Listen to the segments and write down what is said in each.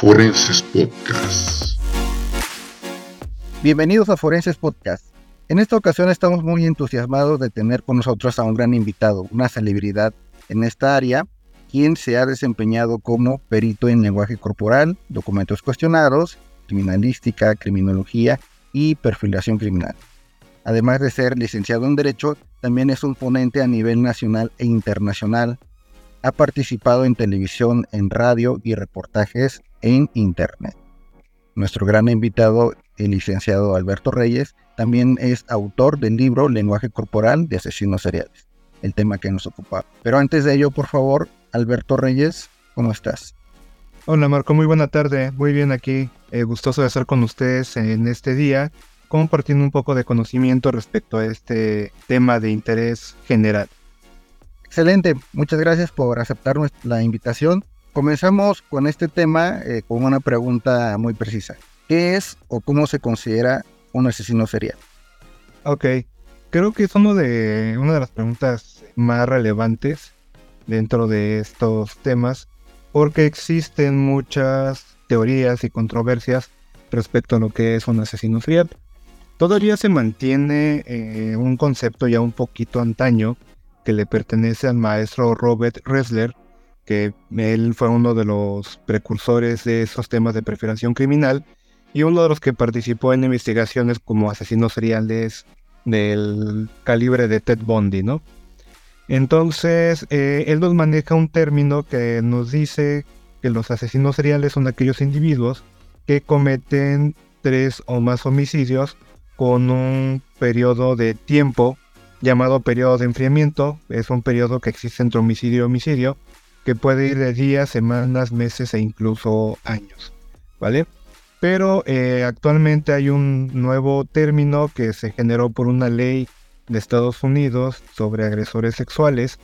Forenses Podcast. Bienvenidos a Forenses Podcast. En esta ocasión estamos muy entusiasmados de tener con nosotros a un gran invitado, una celebridad en esta área, quien se ha desempeñado como perito en lenguaje corporal, documentos cuestionados, criminalística, criminología y perfilación criminal. Además de ser licenciado en Derecho, también es un ponente a nivel nacional e internacional. Ha participado en televisión, en radio y reportajes en Internet. Nuestro gran invitado, el licenciado Alberto Reyes, también es autor del libro Lenguaje Corporal de Asesinos Seriales, el tema que nos ocupa. Pero antes de ello, por favor, Alberto Reyes, ¿cómo estás? Hola Marco, muy buena tarde, muy bien aquí, eh, gustoso de estar con ustedes en este día, compartiendo un poco de conocimiento respecto a este tema de interés general. Excelente, muchas gracias por aceptar la invitación Comenzamos con este tema eh, con una pregunta muy precisa. ¿Qué es o cómo se considera un asesino serial? Ok, creo que es uno de, una de las preguntas más relevantes dentro de estos temas porque existen muchas teorías y controversias respecto a lo que es un asesino serial. Todavía se mantiene eh, un concepto ya un poquito antaño que le pertenece al maestro Robert Ressler, que él fue uno de los precursores de esos temas de preferación criminal y uno de los que participó en investigaciones como asesinos seriales del calibre de Ted Bundy, ¿no? Entonces, eh, él nos maneja un término que nos dice que los asesinos seriales son aquellos individuos que cometen tres o más homicidios con un periodo de tiempo llamado periodo de enfriamiento. Es un periodo que existe entre homicidio y homicidio que puede ir de días, semanas, meses e incluso años, ¿vale? Pero eh, actualmente hay un nuevo término que se generó por una ley de Estados Unidos sobre agresores sexuales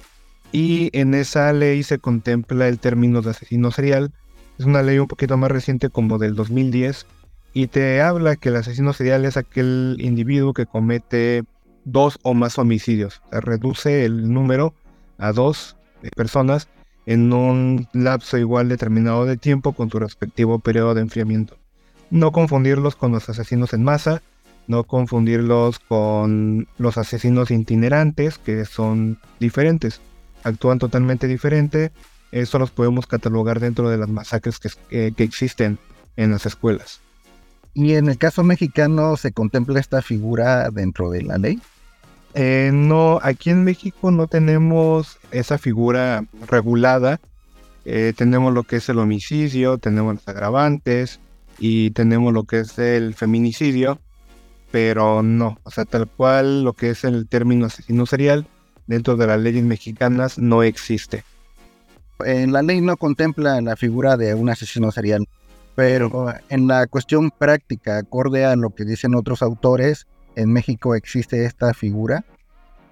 y en esa ley se contempla el término de asesino serial. Es una ley un poquito más reciente como del 2010 y te habla que el asesino serial es aquel individuo que comete dos o más homicidios. Reduce el número a dos personas en un lapso igual determinado de tiempo con su respectivo periodo de enfriamiento. No confundirlos con los asesinos en masa, no confundirlos con los asesinos itinerantes, que son diferentes, actúan totalmente diferente. Eso los podemos catalogar dentro de las masacres que, que existen en las escuelas. ¿Y en el caso mexicano se contempla esta figura dentro de la ley? Eh, no, aquí en México no tenemos esa figura regulada. Eh, tenemos lo que es el homicidio, tenemos los agravantes y tenemos lo que es el feminicidio, pero no, o sea, tal cual lo que es el término asesino serial dentro de las leyes mexicanas no existe. En la ley no contempla la figura de un asesino serial, pero en la cuestión práctica, acorde a lo que dicen otros autores, en México existe esta figura?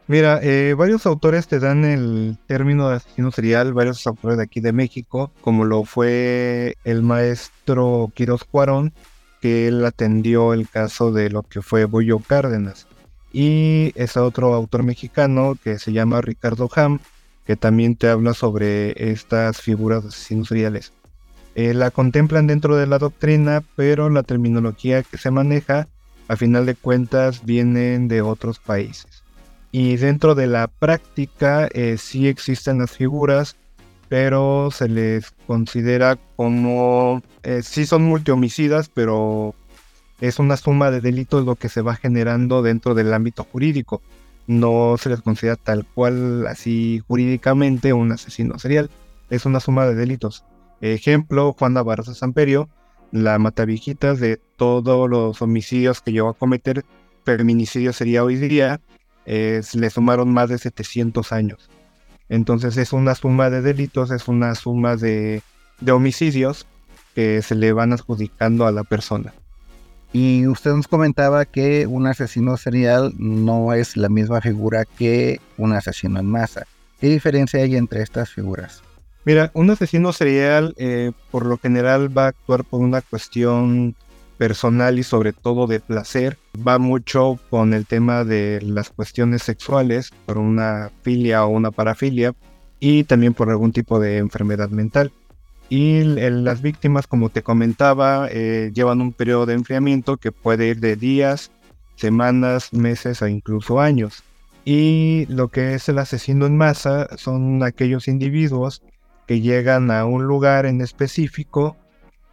Mira, eh, varios autores te dan el término de asesino serial, varios autores de aquí de México, como lo fue el maestro Quiroz Cuarón, que él atendió el caso de lo que fue Boyo Cárdenas. Y es otro autor mexicano que se llama Ricardo Ham, que también te habla sobre estas figuras de asesinos seriales. Eh, la contemplan dentro de la doctrina, pero la terminología que se maneja a final de cuentas vienen de otros países. Y dentro de la práctica eh, sí existen las figuras, pero se les considera como, eh, sí son multihomicidas, pero es una suma de delitos lo que se va generando dentro del ámbito jurídico. No se les considera tal cual así jurídicamente un asesino serial. Es una suma de delitos. Ejemplo, Juan Navarro Samperio, la matavijitas de todos los homicidios que llegó a cometer, feminicidio sería hoy día, le sumaron más de 700 años. Entonces es una suma de delitos, es una suma de, de homicidios que se le van adjudicando a la persona. Y usted nos comentaba que un asesino serial no es la misma figura que un asesino en masa. ¿Qué diferencia hay entre estas figuras? Mira, un asesino serial eh, por lo general va a actuar por una cuestión personal y sobre todo de placer. Va mucho con el tema de las cuestiones sexuales, por una filia o una parafilia, y también por algún tipo de enfermedad mental. Y las víctimas, como te comentaba, eh, llevan un periodo de enfriamiento que puede ir de días, semanas, meses o incluso años. Y lo que es el asesino en masa son aquellos individuos que llegan a un lugar en específico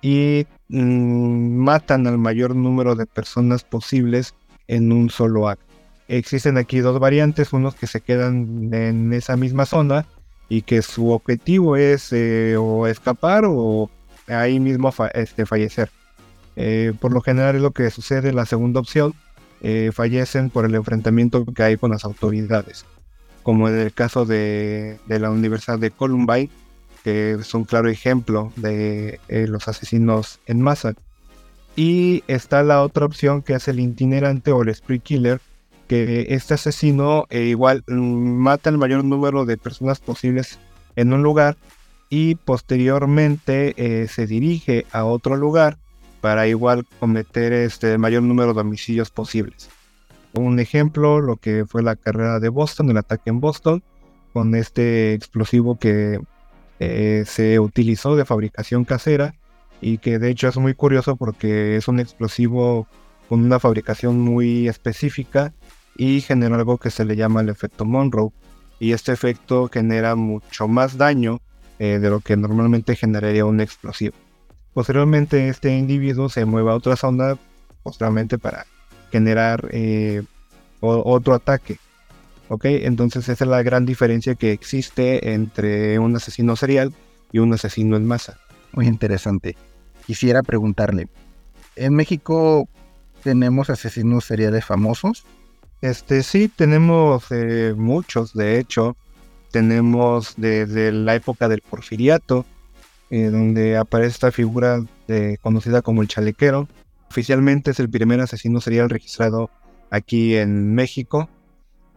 y mm, matan al mayor número de personas posibles en un solo acto. Existen aquí dos variantes, unos que se quedan en esa misma zona y que su objetivo es eh, o escapar o ahí mismo este, fallecer. Eh, por lo general es lo que sucede la segunda opción, eh, fallecen por el enfrentamiento que hay con las autoridades, como en el caso de, de la Universidad de Columbine, que es un claro ejemplo de los asesinos en masa. Y está la otra opción que es el itinerante o el spree killer, que este asesino eh, igual mm, mata el mayor número de personas posibles en un lugar y posteriormente eh, se dirige a otro lugar para igual cometer este, mayor número de homicidios posibles. Un ejemplo, lo que fue la carrera de Boston, el ataque en Boston, con este explosivo que eh, se utilizó de fabricación casera y que de hecho es muy curioso porque es un explosivo con una fabricación muy específica y genera algo que se le llama el efecto Monroe. Y este efecto genera mucho más daño eh, de lo que normalmente generaría un explosivo. Posteriormente este individuo se mueve a otra zona, posteriormente para generar eh, otro ataque. ¿Ok? Entonces esa es la gran diferencia que existe entre un asesino serial y un asesino en masa. Muy interesante. Quisiera preguntarle, ¿en México tenemos asesinos seriales famosos? Este sí, tenemos eh, muchos, de hecho, tenemos desde la época del porfiriato, eh, donde aparece esta figura conocida como el chalequero. Oficialmente es el primer asesino serial registrado aquí en México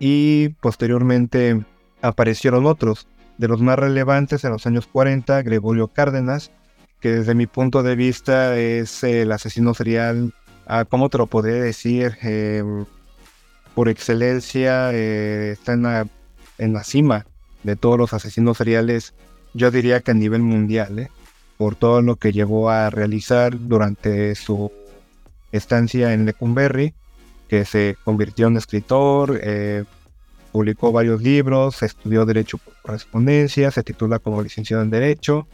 y posteriormente aparecieron otros. De los más relevantes en los años 40, Gregorio Cárdenas, que desde mi punto de vista es el asesino serial, ah, ¿cómo te lo podría decir? Em, por excelencia eh, está en la, en la, cima de todos los asesinos seriales, yo diría que a nivel mundial, ¿eh? por todo lo que llevó a realizar durante su estancia en Lecumberri, que se convirtió en escritor, eh, publicó varios libros, estudió Derecho por correspondencia, se titula como licenciado en Derecho.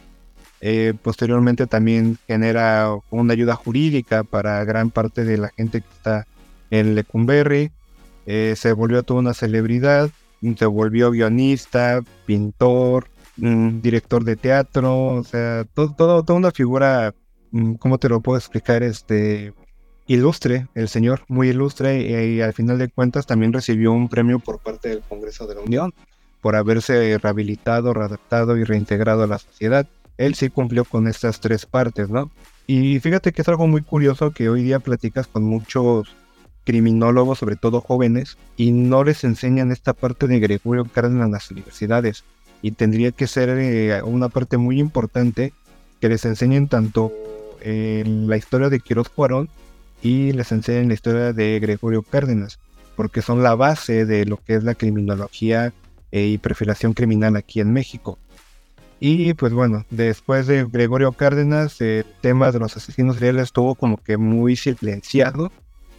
posteriormente también genera una ayuda jurídica para gran parte de la gente que está en Lecumberri. Eh, se volvió toda una celebridad, se volvió guionista, pintor, mm, director de teatro, o sea, todo, toda una figura, mm, ¿cómo te lo puedo explicar? Este, ilustre, el señor, muy ilustre, y, al final de cuentas también recibió un premio por parte del Congreso de la Unión por haberse rehabilitado, readaptado y reintegrado a la sociedad. Él sí cumplió con estas tres partes, ¿no? Y fíjate que es algo muy curioso que hoy día platicas con muchos criminólogos, sobre todo jóvenes, y no les enseñan esta parte de Gregorio Cárdenas en las universidades. Y tendría que ser eh, una parte muy importante que les enseñen tanto eh, la historia de Quiroz Cuarón y les enseñen la historia de Gregorio Cárdenas, porque son la base de lo que es la criminología eh, y perfilación criminal aquí en México. Y pues bueno, después de Gregorio Cárdenas, el tema de los asesinos seriales estuvo como que muy silenciado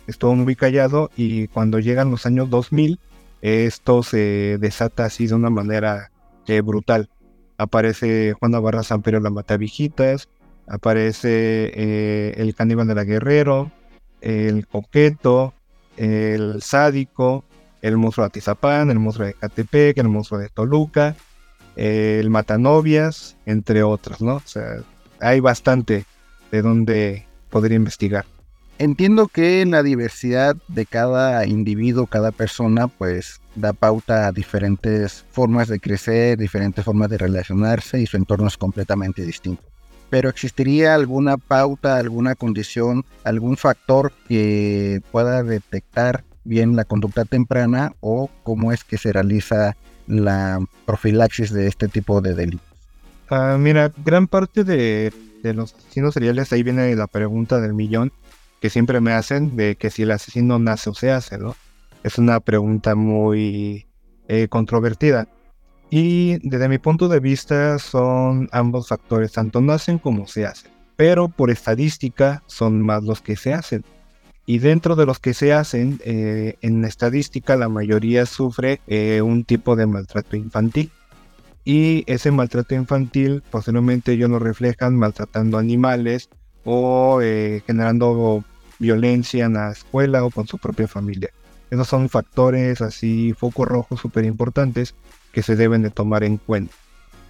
estuvo muy callado y cuando llegan los años 2000, esto se desata así de una manera eh, brutal. Aparece Juana Barra Samperio la Matavijitas, aparece eh, el caníbal de la Guerrero, el coqueto, el sádico, el monstruo de Atizapán, el monstruo de Catepec, el monstruo de Toluca, el matanovias, entre otros, ¿no? O sea, hay bastante de donde poder investigar. Entiendo que la diversidad de cada individuo, cada persona, pues da pauta a diferentes formas de crecer, diferentes formas de relacionarse y su entorno es completamente distinto. Pero ¿existiría alguna pauta, alguna condición, algún factor que pueda detectar bien la conducta temprana o cómo es que se realiza la profilaxis de este tipo de delitos? Ah, mira, gran parte de, de los asesinos seriales, ahí viene la pregunta del millón, que siempre me hacen de que si el asesino nace o se hace, ¿no? Es una pregunta muy eh, controvertida. Y desde mi punto de vista son ambos factores, tanto nacen como se hacen. Pero por estadística son más los que se hacen. Y dentro de los que se hacen, eh, en estadística la mayoría sufre eh, un tipo de maltrato infantil. Y ese maltrato infantil posiblemente ellos lo reflejan maltratando animales o eh, generando violencia en la escuela o con su propia familia. Esos son factores así, focos rojos súper importantes que se deben de tomar en cuenta.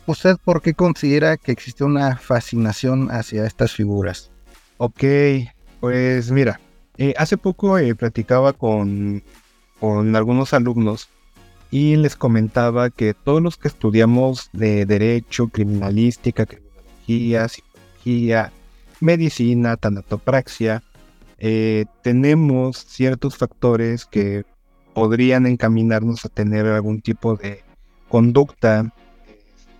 ¿Usted por qué considera que existe una fascinación hacia estas figuras? Ok, pues mira, eh, hace poco eh, platicaba con, con algunos alumnos y les comentaba que todos los que estudiamos de derecho, criminalística, criminología, psicología, medicina, tanatopraxia, eh, tenemos ciertos factores que podrían encaminarnos a tener algún tipo de conducta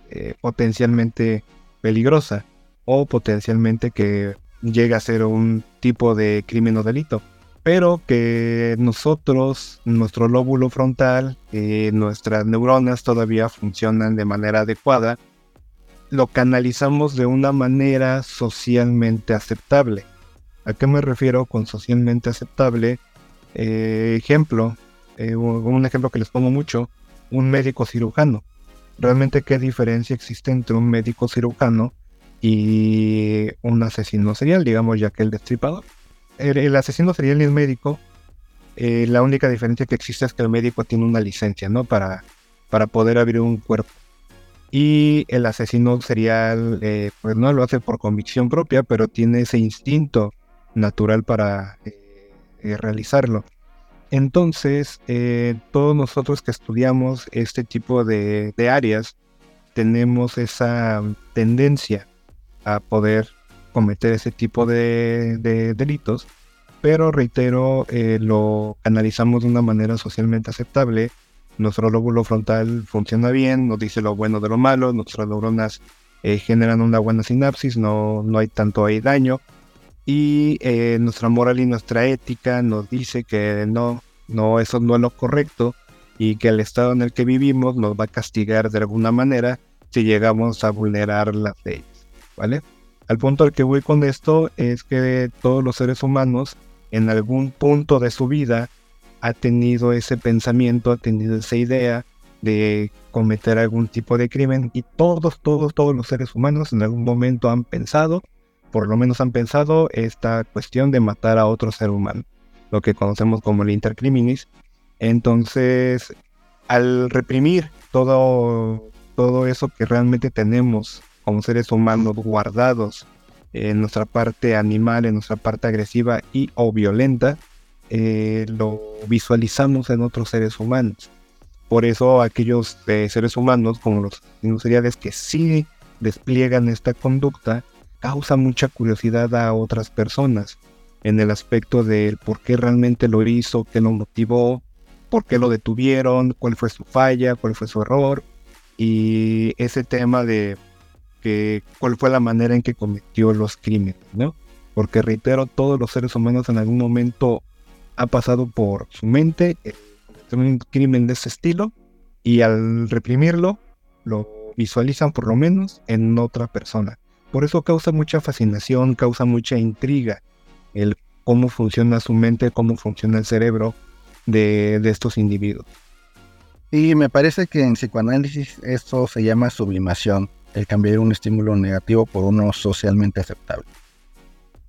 eh, potencialmente peligrosa o potencialmente que llegue a ser un tipo de crimen o delito. Pero que nosotros, nuestro lóbulo frontal, eh, nuestras neuronas todavía funcionan de manera adecuada, lo canalizamos de una manera socialmente aceptable. ¿A qué me refiero con socialmente aceptable? Eh, ejemplo, un ejemplo que les pongo mucho, un médico cirujano. Realmente, ¿qué diferencia existe entre un médico cirujano y un asesino serial, digamos, ya que el destripador? El, asesino serial el médico, eh, la única diferencia que existe es que el médico tiene una licencia, ¿no? Para, para poder abrir un cuerpo. Y el asesino serial, eh, pues no lo hace por convicción propia, pero tiene ese instinto natural para eh, realizarlo. Entonces, eh, todos nosotros que estudiamos este tipo de, áreas tenemos esa tendencia a poder cometer ese tipo de, delitos, pero reitero, eh, lo analizamos de una manera socialmente aceptable. Nuestro lóbulo frontal funciona bien, nos dice lo bueno de lo malo, nuestras neuronas eh, generan una buena sinapsis, no, no hay tanto ahí daño y eh, nuestra moral y nuestra ética nos dice que no, no, eso no es lo correcto y que el estado en el que vivimos nos va a castigar de alguna manera si llegamos a vulnerar las leyes, ¿vale? Al punto al que voy con esto es que todos los seres humanos en algún punto de su vida ha tenido ese pensamiento, ha tenido esa idea de cometer algún tipo de crimen y todos, todos, todos los seres humanos en algún momento han pensado por lo menos han pensado esta cuestión de matar a otro ser humano, lo que conocemos como el intercriminis. Entonces, al reprimir todo, todo eso que realmente tenemos como seres humanos guardados en nuestra parte animal, en nuestra parte agresiva y o violenta, eh, lo visualizamos en otros seres humanos. Por eso aquellos eh, seres humanos, como los industriales que sí despliegan esta conducta, causa mucha curiosidad a otras personas en el aspecto del por qué realmente lo hizo, qué lo motivó, por qué lo detuvieron, cuál fue su falla, cuál fue su error y ese tema de que cuál fue la manera en que cometió los crímenes, ¿no? Porque reitero, todos los seres humanos en algún momento ha pasado por su mente un crimen de ese estilo y al reprimirlo lo visualizan por lo menos en otra persona. Por eso causa mucha fascinación, causa mucha intriga el cómo funciona su mente, cómo funciona el cerebro de, estos individuos. Y me parece que en psicoanálisis esto se llama sublimación, el cambiar un estímulo negativo por uno socialmente aceptable.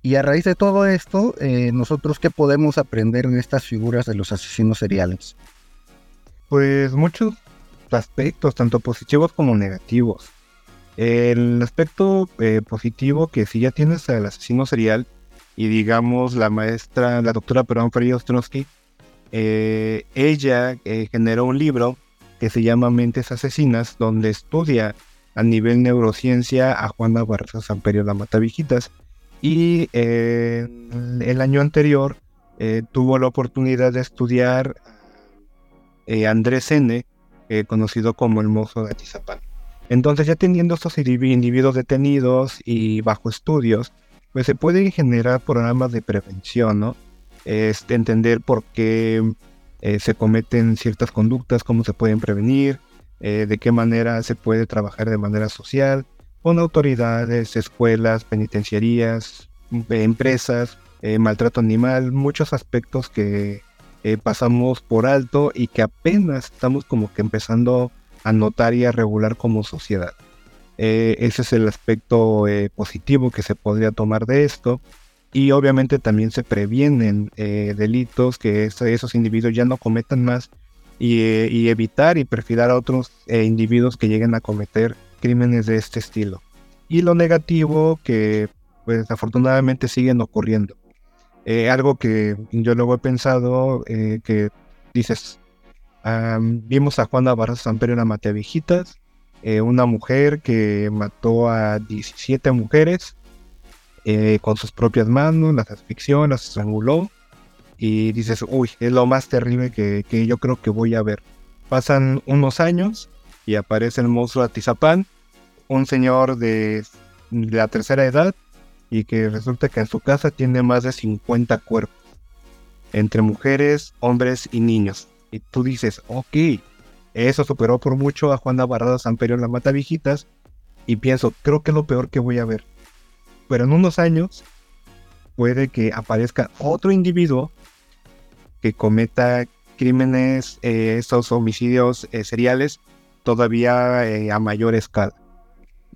Y a raíz de todo esto, eh, nosotros qué podemos aprender de estas figuras de los asesinos seriales? Pues muchos aspectos, tanto positivos como negativos. El aspecto eh, positivo que si ya tienes al asesino serial y digamos la maestra, la doctora Perón Freire Ostrowski, eh, ella eh, generó un libro que se llama Mentes Asesinas, donde estudia a nivel neurociencia a Juana Barraza Samperio la Matavijitas. Y el año anterior tuvo la oportunidad de estudiar a Andrés N., conocido como el mozo de Atizapán. Entonces, ya teniendo estos individuos detenidos y bajo estudios, pues se pueden generar programas de prevención, ¿no? Este, entender por qué eh, se cometen ciertas conductas, cómo se pueden prevenir, eh, de qué manera se puede trabajar de manera social con autoridades, escuelas, penitenciarías, empresas, eh, maltrato animal, muchos aspectos que pasamos por alto y que apenas estamos como que empezando a notar y a regular como sociedad. ese es el aspecto positivo que se podría tomar de esto y obviamente también se previenen delitos que esos individuos ya no cometan más eh, y, evitar y perfilar a otros eh, individuos que lleguen a cometer crímenes de este estilo. Y lo negativo que pues desafortunadamente siguen ocurriendo. Eh, algo que yo luego he pensado, que dices, vimos a Juana Barras Samperio la mate viejitas, una mujer que mató a 17 mujeres con sus propias manos, las asfixió, las estranguló y dices, uy, es lo más terrible que, yo creo que voy a ver. Pasan unos años y aparece el monstruo Atizapán, un señor de, la tercera edad y que resulta que en su casa tiene más de 50 cuerpos, entre mujeres, hombres y niños. Y tú dices, ok, eso superó por mucho a Juana Barrada Samperio en la Mata Viejitas y pienso, creo que es lo peor que voy a ver. Pero en unos años puede que aparezca otro individuo que cometa crímenes, eh, estos homicidios eh, seriales, todavía eh, a mayor escala.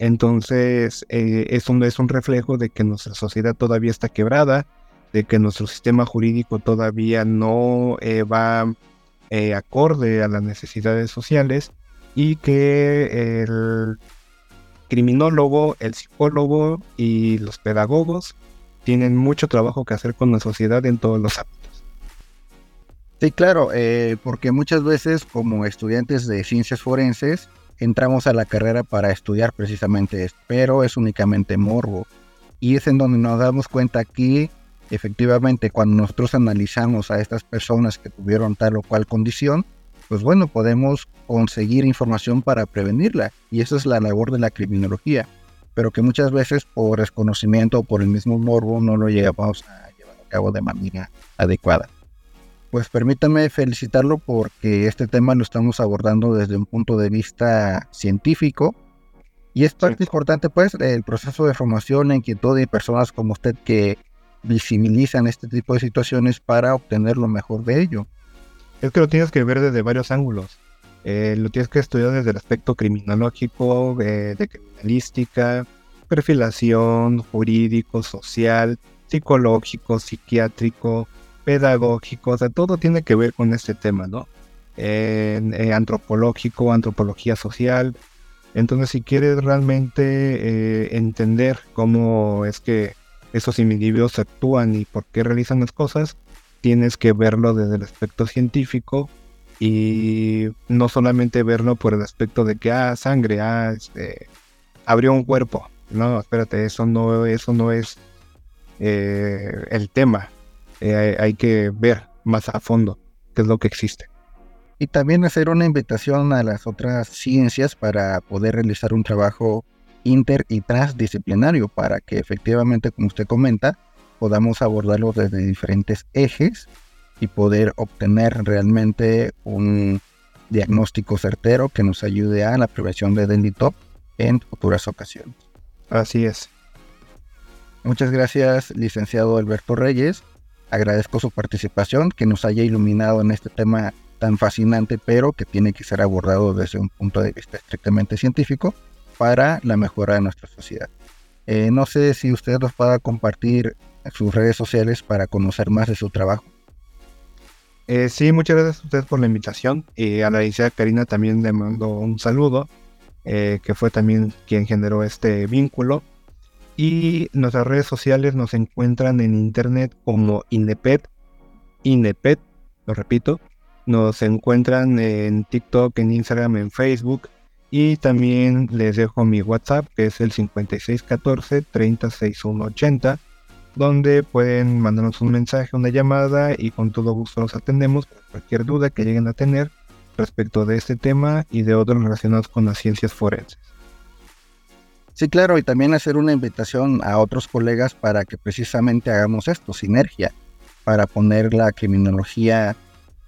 Entonces, eso es un reflejo de que nuestra sociedad todavía está quebrada, de que nuestro sistema jurídico todavía no va acorde a las necesidades sociales y que el criminólogo, el psicólogo y los pedagogos tienen mucho trabajo que hacer con la sociedad en todos los ámbitos. Sí, claro, eh, porque muchas veces como estudiantes de ciencias forenses entramos a la carrera para estudiar precisamente esto, pero es únicamente morbo. Y es en donde nos damos cuenta que efectivamente cuando nosotros analizamos a estas personas que tuvieron tal o cual condición, pues bueno, podemos conseguir información para prevenirla. Y esa es la labor de la criminología, pero que muchas veces por desconocimiento o por el mismo morbo no lo llegamos a llevar a cabo de manera adecuada pues permítanme felicitarlo porque este tema lo estamos abordando desde un punto de vista científico y es parte importante pues el proceso de formación en inquietud de personas como usted que visibilizan este tipo de situaciones para obtener lo mejor de ello. Es que lo tienes que ver desde varios ángulos. Eh, lo tienes que estudiar desde el aspecto criminológico, eh, de criminalística, perfilación, jurídico, social, psicológico, psiquiátrico, pedagógico, o sea, todo tiene que ver con este tema, ¿no? Eh, antropológico, antropología social. Entonces, si quieres realmente entender cómo es que esos individuos actúan y por qué realizan las cosas, tienes que verlo desde el aspecto científico y no solamente verlo por el aspecto de que, ah, sangre, ah, este, abrió un cuerpo. No, espérate, eso no, eso no es eh, el tema. Eh, hay que ver más a fondo qué es lo que existe. Y también hacer una invitación a las otras ciencias para poder realizar un trabajo inter y transdisciplinario para que efectivamente, como usted comenta, podamos abordarlo desde diferentes ejes y poder obtener realmente un diagnóstico certero que nos ayude a la prevención de delito en futuras ocasiones. Así es. Muchas gracias, licenciado Alberto Reyes. Agradezco su participación, que nos haya iluminado en este tema tan fascinante, pero que tiene que ser abordado desde un punto de vista estrictamente científico para la mejora de nuestra sociedad. Eh, no sé si usted nos pueda compartir sus redes sociales para conocer más de su trabajo. Eh, sí, muchas gracias a usted por la invitación. Y a la licenciada Karina también le mando un saludo, eh, que fue también quien generó este vínculo. Y nuestras redes sociales nos encuentran en internet como INEPET, INEPET, lo repito. Nos encuentran en TikTok, en Instagram, en Facebook. Y también les dejo mi WhatsApp, que es el 5614-36180, donde pueden mandarnos un mensaje, una llamada y con todo gusto los atendemos por cualquier duda que lleguen a tener respecto de este tema y de otros relacionados con las ciencias forenses. Sí, claro, y también hacer una invitación a otros colegas para que precisamente hagamos esto, sinergia, para poner la criminología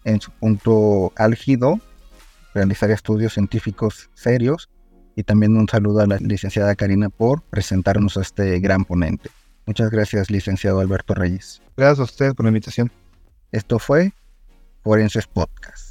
en su punto álgido realizar estudios científicos serios y también un saludo a la licenciada Karina por presentarnos a este gran ponente. Muchas gracias, licenciado Alberto Reyes. Gracias a usted por la invitación. Esto fue Forenses Podcast.